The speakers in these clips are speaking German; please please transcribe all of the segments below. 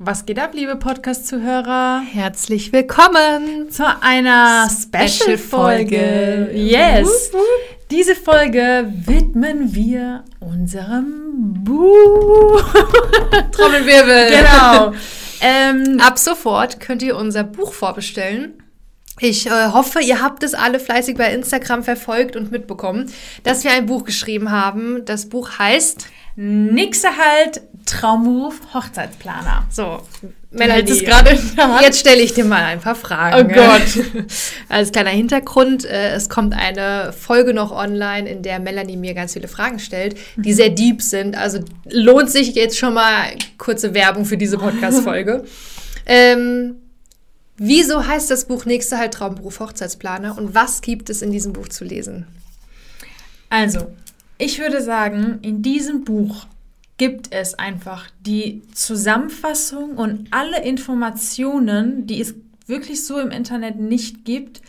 Was geht ab, liebe Podcast-Zuhörer? Herzlich willkommen zu einer Special-Folge. Yes! Diese Folge widmen wir unserem Buch. Trommelwirbel. Genau. Ähm, Ab sofort könnt ihr unser Buch vorbestellen. Ich äh, hoffe, ihr habt es alle fleißig bei Instagram verfolgt und mitbekommen, dass wir ein Buch geschrieben haben. Das Buch heißt Nix halt Traumberuf Hochzeitsplaner. So, Melanie, gerade jetzt stelle ich dir mal ein paar Fragen. Oh Gott. Als kleiner Hintergrund, äh, es kommt eine Folge noch online, in der Melanie mir ganz viele Fragen stellt, die sehr deep sind. Also lohnt sich jetzt schon mal kurze Werbung für diese Podcast-Folge. ähm, wieso heißt das Buch Nächste Halt Traumberuf Hochzeitsplaner und was gibt es in diesem Buch zu lesen? Also, ich würde sagen, in diesem Buch gibt es einfach die Zusammenfassung und alle Informationen, die es wirklich so im Internet nicht gibt,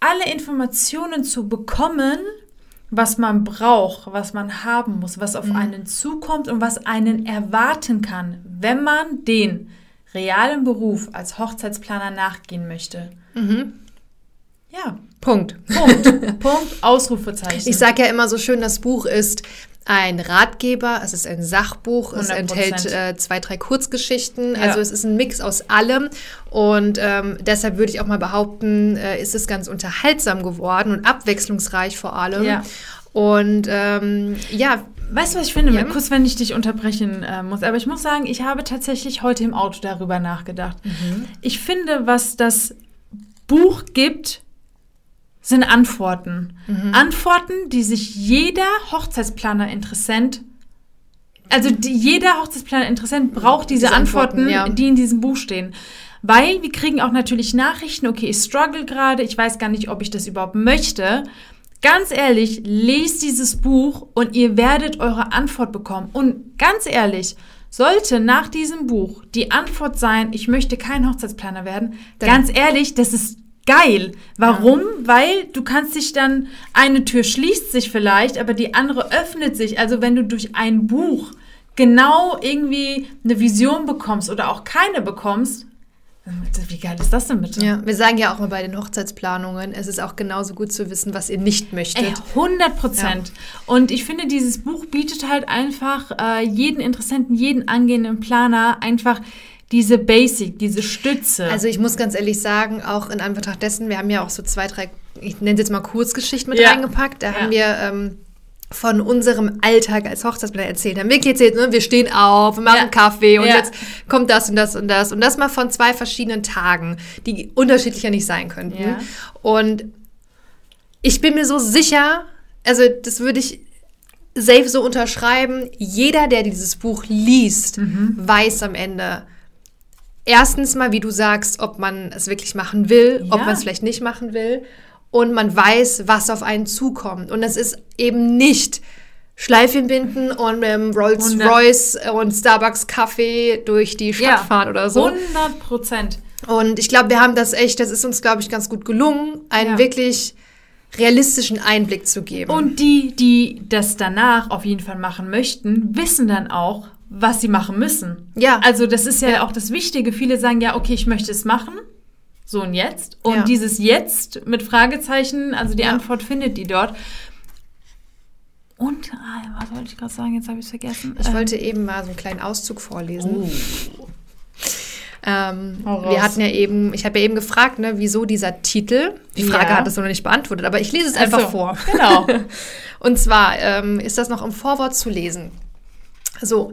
alle Informationen zu bekommen, was man braucht, was man haben muss, was auf mhm. einen zukommt und was einen erwarten kann, wenn man den realen Beruf als Hochzeitsplaner nachgehen möchte. Mhm. Ja. Punkt. Punkt. Punkt. Ausrufezeichen. Ich sage ja immer so schön, das Buch ist ein Ratgeber, es ist ein Sachbuch, 100%. es enthält äh, zwei, drei Kurzgeschichten. Ja. Also es ist ein Mix aus allem. Und ähm, deshalb würde ich auch mal behaupten, äh, ist es ganz unterhaltsam geworden und abwechslungsreich vor allem. Ja. Und ähm, ja, Weißt du, was ich finde? Ja. Kurz, wenn ich dich unterbrechen äh, muss. Aber ich muss sagen, ich habe tatsächlich heute im Auto darüber nachgedacht. Mhm. Ich finde, was das Buch gibt, sind Antworten. Mhm. Antworten, die sich jeder Hochzeitsplaner-Interessent, also die, jeder Hochzeitsplaner-Interessent braucht diese, diese Antworten, Antworten ja. die in diesem Buch stehen. Weil wir kriegen auch natürlich Nachrichten, okay, ich struggle gerade, ich weiß gar nicht, ob ich das überhaupt möchte. Ganz ehrlich, lest dieses Buch und ihr werdet eure Antwort bekommen. Und ganz ehrlich, sollte nach diesem Buch die Antwort sein, ich möchte kein Hochzeitsplaner werden, Dann ganz ehrlich, das ist geil. Warum? Ja. Weil du kannst dich dann, eine Tür schließt sich vielleicht, aber die andere öffnet sich. Also wenn du durch ein Buch genau irgendwie eine Vision bekommst oder auch keine bekommst, wie geil ist das denn bitte? Ja, wir sagen ja auch mal bei den Hochzeitsplanungen, es ist auch genauso gut zu wissen, was ihr nicht möchtet. Ey, 100 Prozent. Ja. Und ich finde, dieses Buch bietet halt einfach äh, jeden Interessenten, jeden angehenden Planer einfach diese Basic, diese Stütze. Also ich muss ganz ehrlich sagen, auch in Anbetracht dessen, wir haben ja auch so zwei, drei, ich nenne es jetzt mal Kurzgeschichten mit ja. reingepackt. Da ja. haben wir ähm, von unserem Alltag als Hochzeitsplaner erzählt. Haben wirklich erzählt, ne, wir stehen auf, wir machen ja. Kaffee und jetzt kommt das und das und das. Und das mal von zwei verschiedenen Tagen, die unterschiedlicher nicht sein könnten. Und ich bin mir so sicher, also das würde ich safe so unterschreiben, jeder, der dieses Buch liest, mhm. weiß am Ende, erstens mal, wie du sagst, ob man es wirklich machen will, ja. ob man es vielleicht nicht machen will. Und man weiß, was auf einen zukommt. Und es ist eben nicht Schleifchen binden und dem Rolls Royce und Starbucks Kaffee durch die Stadt ja, fahren oder so. 100 Prozent. Und ich glaube, wir haben das echt, das ist uns, glaube ich, ganz gut gelungen, einen ja. wirklich realistischen Einblick zu geben. Und die, die das danach auf jeden Fall machen möchten, wissen dann auch, was sie machen müssen. Ja. Also das ist ja, auch das Wichtige. Viele sagen ja, okay, ich möchte es machen. So und jetzt. Und ja. dieses Jetzt mit Fragezeichen, also die ja. Antwort findet die dort. Und, ah, was wollte ich gerade sagen? Jetzt habe ich es vergessen. Ich ähm, wollte eben mal so einen kleinen Auszug vorlesen. Oh. Ähm, wir hatten ja eben, ich habe ja eben gefragt, ne, wieso dieser Titel. Die Frage ja. hat es noch nicht beantwortet, aber ich lese es einfach also, vor. Genau. Und zwar ähm, ist das noch im Vorwort zu lesen. So.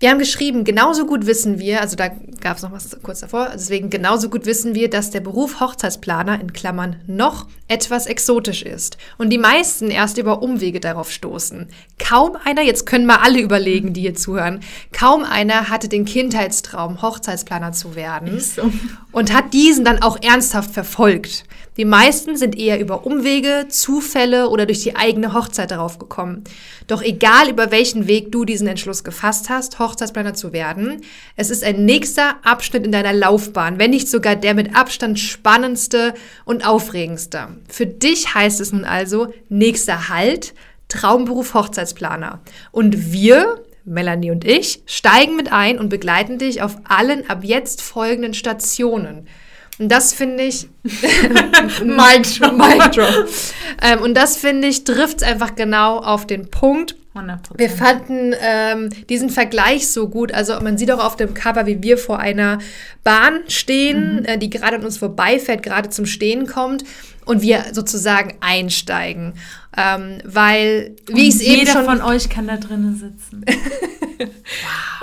Wir haben geschrieben, genauso gut wissen wir, also da gab es noch was kurz davor, deswegen genauso gut wissen wir, dass der Beruf Hochzeitsplaner in Klammern noch etwas exotisch ist und die meisten erst über Umwege darauf stoßen. Kaum einer, jetzt können mal alle überlegen, die hier zuhören, kaum einer hatte den Kindheitstraum, Hochzeitsplaner zu werden so. und hat diesen dann auch ernsthaft verfolgt. Die meisten sind eher über Umwege, Zufälle oder durch die eigene Hochzeit darauf gekommen. Doch egal über welchen Weg du diesen Entschluss gefasst hast, Hochzeitsplaner zu werden, es ist ein nächster Abschnitt in deiner Laufbahn, wenn nicht sogar der mit Abstand spannendste und aufregendste. Für dich heißt es nun also nächster Halt, Traumberuf Hochzeitsplaner. Und wir Melanie und ich, steigen mit ein und begleiten dich auf allen ab jetzt folgenden Stationen. Und das finde ich. Mic drop. Mic drop. Ähm, und das finde ich, trifft es einfach genau auf den Punkt. 100%. Wir fanden ähm, diesen Vergleich so gut. Also man sieht auch auf dem Cover, wie wir vor einer Bahn stehen, mhm. äh, die gerade an uns vorbeifährt, gerade zum Stehen kommt und wir sozusagen einsteigen. Ähm, weil, wie ich es eben schon... Jeder von euch kann da drinnen sitzen. wow.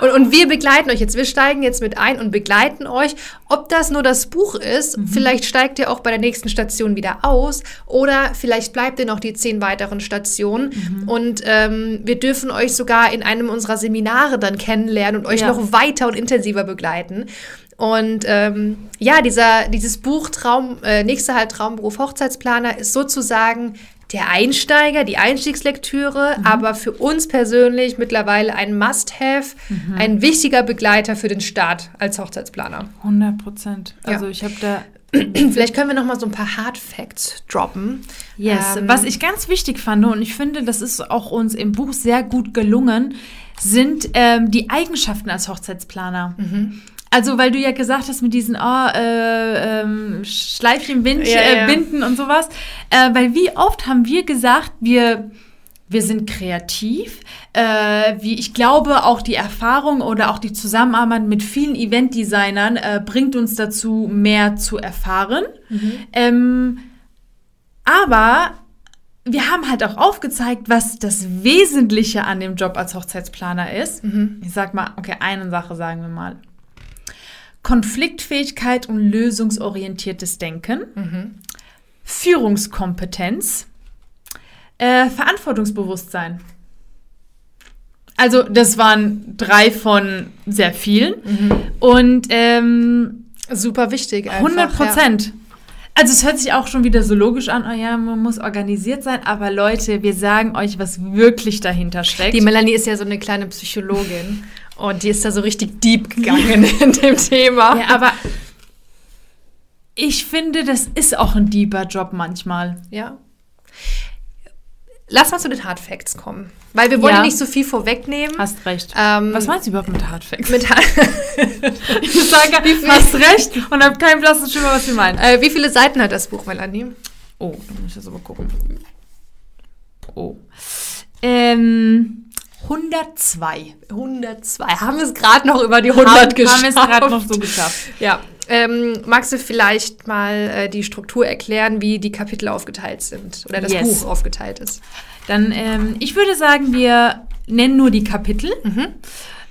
und, und wir begleiten euch jetzt. Wir steigen jetzt mit ein und begleiten euch. Ob das nur das Buch ist, mhm. vielleicht steigt ihr auch bei der nächsten Station wieder aus oder vielleicht bleibt ihr noch die zehn weiteren Stationen. Mhm. Und ähm, wir dürfen euch sogar in einem unserer Seminare dann kennenlernen und euch ja. noch weiter und intensiver begleiten. Und ähm, ja, dieser, dieses Buch Traum, äh, nächster halt Traumberuf Hochzeitsplaner ist sozusagen der Einsteiger, die Einstiegslektüre, mhm. aber für uns persönlich mittlerweile ein Must-Have, mhm. ein wichtiger Begleiter für den Start als Hochzeitsplaner. 100 Prozent. Also ja. ich habe da Vielleicht können wir noch mal so ein paar Hard Facts droppen. Yes. Ähm, Was ich ganz wichtig fand und ich finde, das ist auch uns im Buch sehr gut gelungen, sind ähm, die Eigenschaften als Hochzeitsplaner. Mhm. Also, weil du ja gesagt hast mit diesen oh, äh, ähm, Schleifchen, Wind, ja, äh, ja. Binden und sowas. Äh, weil wie oft haben wir gesagt, wir, wir sind kreativ. Äh, wie ich glaube, auch die Erfahrung oder auch die Zusammenarbeit mit vielen Eventdesignern äh, bringt uns dazu, mehr zu erfahren. Mhm. Ähm, aber wir haben halt auch aufgezeigt, was das Wesentliche an dem Job als Hochzeitsplaner ist. Mhm. Ich sag mal, okay, eine Sache sagen wir mal. Konfliktfähigkeit und lösungsorientiertes Denken, mhm. Führungskompetenz, äh, Verantwortungsbewusstsein. Also das waren drei von sehr vielen mhm. und ähm, super wichtig. Einfach, 100 Prozent. Ja. Also es hört sich auch schon wieder so logisch an, oh ja, man muss organisiert sein, aber Leute, wir sagen euch, was wirklich dahinter steckt. Die Melanie ist ja so eine kleine Psychologin und die ist da so richtig deep gegangen in dem Thema. Ja, aber ich finde, das ist auch ein deeper Job manchmal. Ja. Lass mal zu den Hard Facts kommen. Weil wir wollen ja. nicht so viel vorwegnehmen. Hast recht. Ähm, was meinst du überhaupt mit Hard Facts? Mit Hard ich sage, hast recht und habe keinen blassen Schimmer, was wir meinen. Äh, wie viele Seiten hat das Buch, Melanie? Oh, da muss ich das aber gucken. Oh. Ähm, 102. 102. Haben wir es gerade noch über die 100 haben, geschafft? Haben wir es gerade noch so geschafft. Ja. Ähm, magst du vielleicht mal äh, die Struktur erklären, wie die Kapitel aufgeteilt sind oder das yes. Buch aufgeteilt ist? Dann, ähm, ich würde sagen, wir nennen nur die Kapitel. Mhm.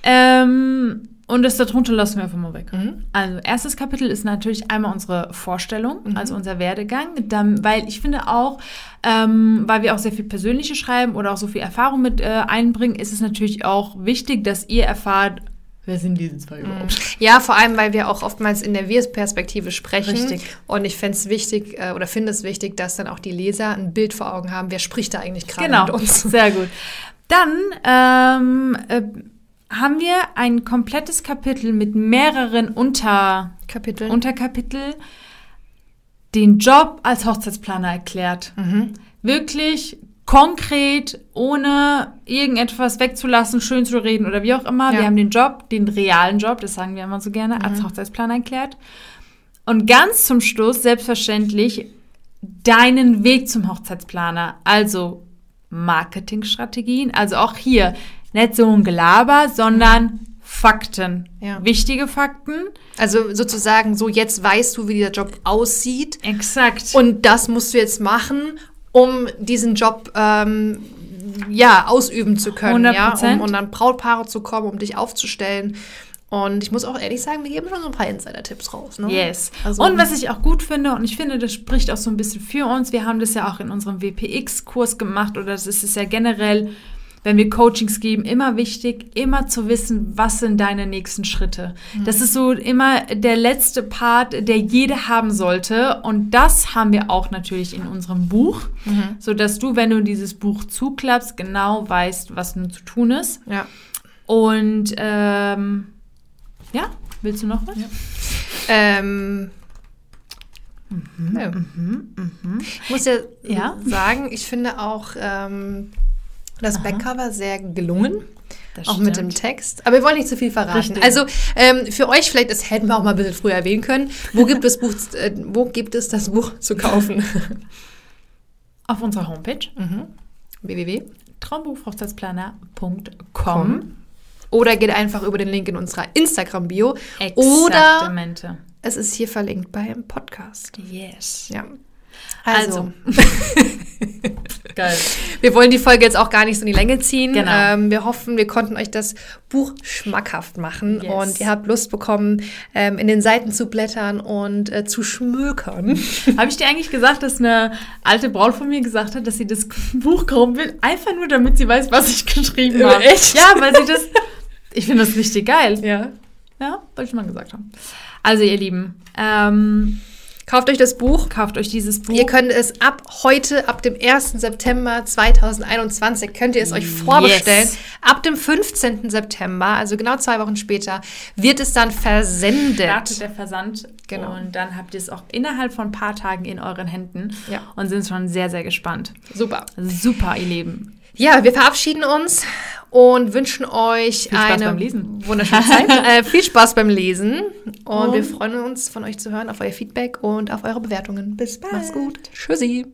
Ähm, und das darunter lassen wir einfach mal weg. Mhm. Also, erstes Kapitel ist natürlich einmal unsere Vorstellung, mhm. also unser Werdegang. Dann, weil ich finde auch, ähm, weil wir auch sehr viel Persönliche schreiben oder auch so viel Erfahrung mit äh, einbringen, ist es natürlich auch wichtig, dass ihr erfahrt, Wer sind diese zwei mhm. überhaupt? Ja, vor allem, weil wir auch oftmals in der Wir-Perspektive sprechen. Richtig. Und ich fände es wichtig äh, oder finde es wichtig, dass dann auch die Leser ein Bild vor Augen haben, wer spricht da eigentlich gerade genau. mit uns. Sehr gut. Dann ähm, äh, haben wir ein komplettes Kapitel mit mehreren Unterkapiteln, Unterkapitel den Job als Hochzeitsplaner erklärt. Mhm. Wirklich konkret, ohne irgendetwas wegzulassen, schön zu reden oder wie auch immer. Ja. Wir haben den Job, den realen Job, das sagen wir immer so gerne, mhm. als Hochzeitsplaner erklärt. Und ganz zum Schluss, selbstverständlich, deinen Weg zum Hochzeitsplaner. Also Marketingstrategien, also auch hier nicht so ein Gelaber, sondern Fakten. Ja. Wichtige Fakten. Also sozusagen so, jetzt weißt du, wie dieser Job aussieht. Exakt. Und das musst du jetzt machen, um diesen Job ähm, ja, ausüben zu können. 100%. Ja, um, um dann Brautpaare zu kommen, um dich aufzustellen. Und ich muss auch ehrlich sagen, wir geben schon so ein paar Insider-Tipps raus. Ne? Yes. Also, und was ich auch gut finde, und ich finde, das spricht auch so ein bisschen für uns, wir haben das ja auch in unserem WPX-Kurs gemacht, oder das ist es ja generell wenn wir Coachings geben, immer wichtig, immer zu wissen, was sind deine nächsten Schritte. Mhm. Das ist so immer der letzte Part, der jeder haben sollte. Und das haben wir auch natürlich in unserem Buch, mhm. so dass du, wenn du dieses Buch zuklappst, genau weißt, was nun zu tun ist. Ja. Und ähm, ja, willst du noch was? Ja. Ähm, Mhm, ja. mhm, mhm. Ich muss ja, ja, sagen, ich finde auch ähm, das Aha. Backcover sehr gelungen. Das auch mit dem stimmt. Text. Aber wir wollen nicht zu viel verraten. Richtig. Also ähm, für euch vielleicht, das hätten wir auch mal ein bisschen früher erwähnen können. Wo gibt es Buch, äh, wo gibt es das Buch zu kaufen? Auf unserer Homepage www. traumberuf-hochzeitsplaner.com. Oder geht einfach über den Link in unserer Instagram-Bio. Oder es ist hier verlinkt beim Podcast. Yes. Ja. Also. Also, Geil. wir wollen die Folge jetzt auch gar nicht so in die Länge ziehen. Genau. Ähm, wir hoffen, wir konnten euch das Buch schmackhaft machen Yes. und ihr habt Lust bekommen, ähm, in den Seiten zu blättern und äh, zu schmökern. Habe ich dir eigentlich gesagt, dass eine alte Braut von mir gesagt hat, dass sie das Buch kaufen will, einfach nur damit sie weiß, was ich geschrieben Äh, habe? echt? Ja, weil sie das. Ich finde das richtig geil. ja. Ja, wollte ich mal gesagt haben. Also, ihr Lieben, ähm, Kauft euch das Buch. kauft euch dieses Buch. Ihr könnt es ab heute, ab dem 1. September 2021, könnt ihr es euch vorbestellen. Yes. Ab dem 15. September, also genau zwei Wochen später, wird es dann versendet. startet der Versand. Genau. Und dann habt ihr es auch innerhalb von ein paar Tagen in euren Händen. Ja. Und sind schon sehr, sehr gespannt. Super. Super, ihr Lieben. Ja, wir verabschieden uns und wünschen euch Viel Spaß eine beim Lesen. wunderschöne Zeit. äh, viel Spaß beim Lesen. Und Und- wir freuen uns, von euch zu hören, auf euer Feedback und auf eure Bewertungen. Bis bald. Macht's gut. Tschüssi.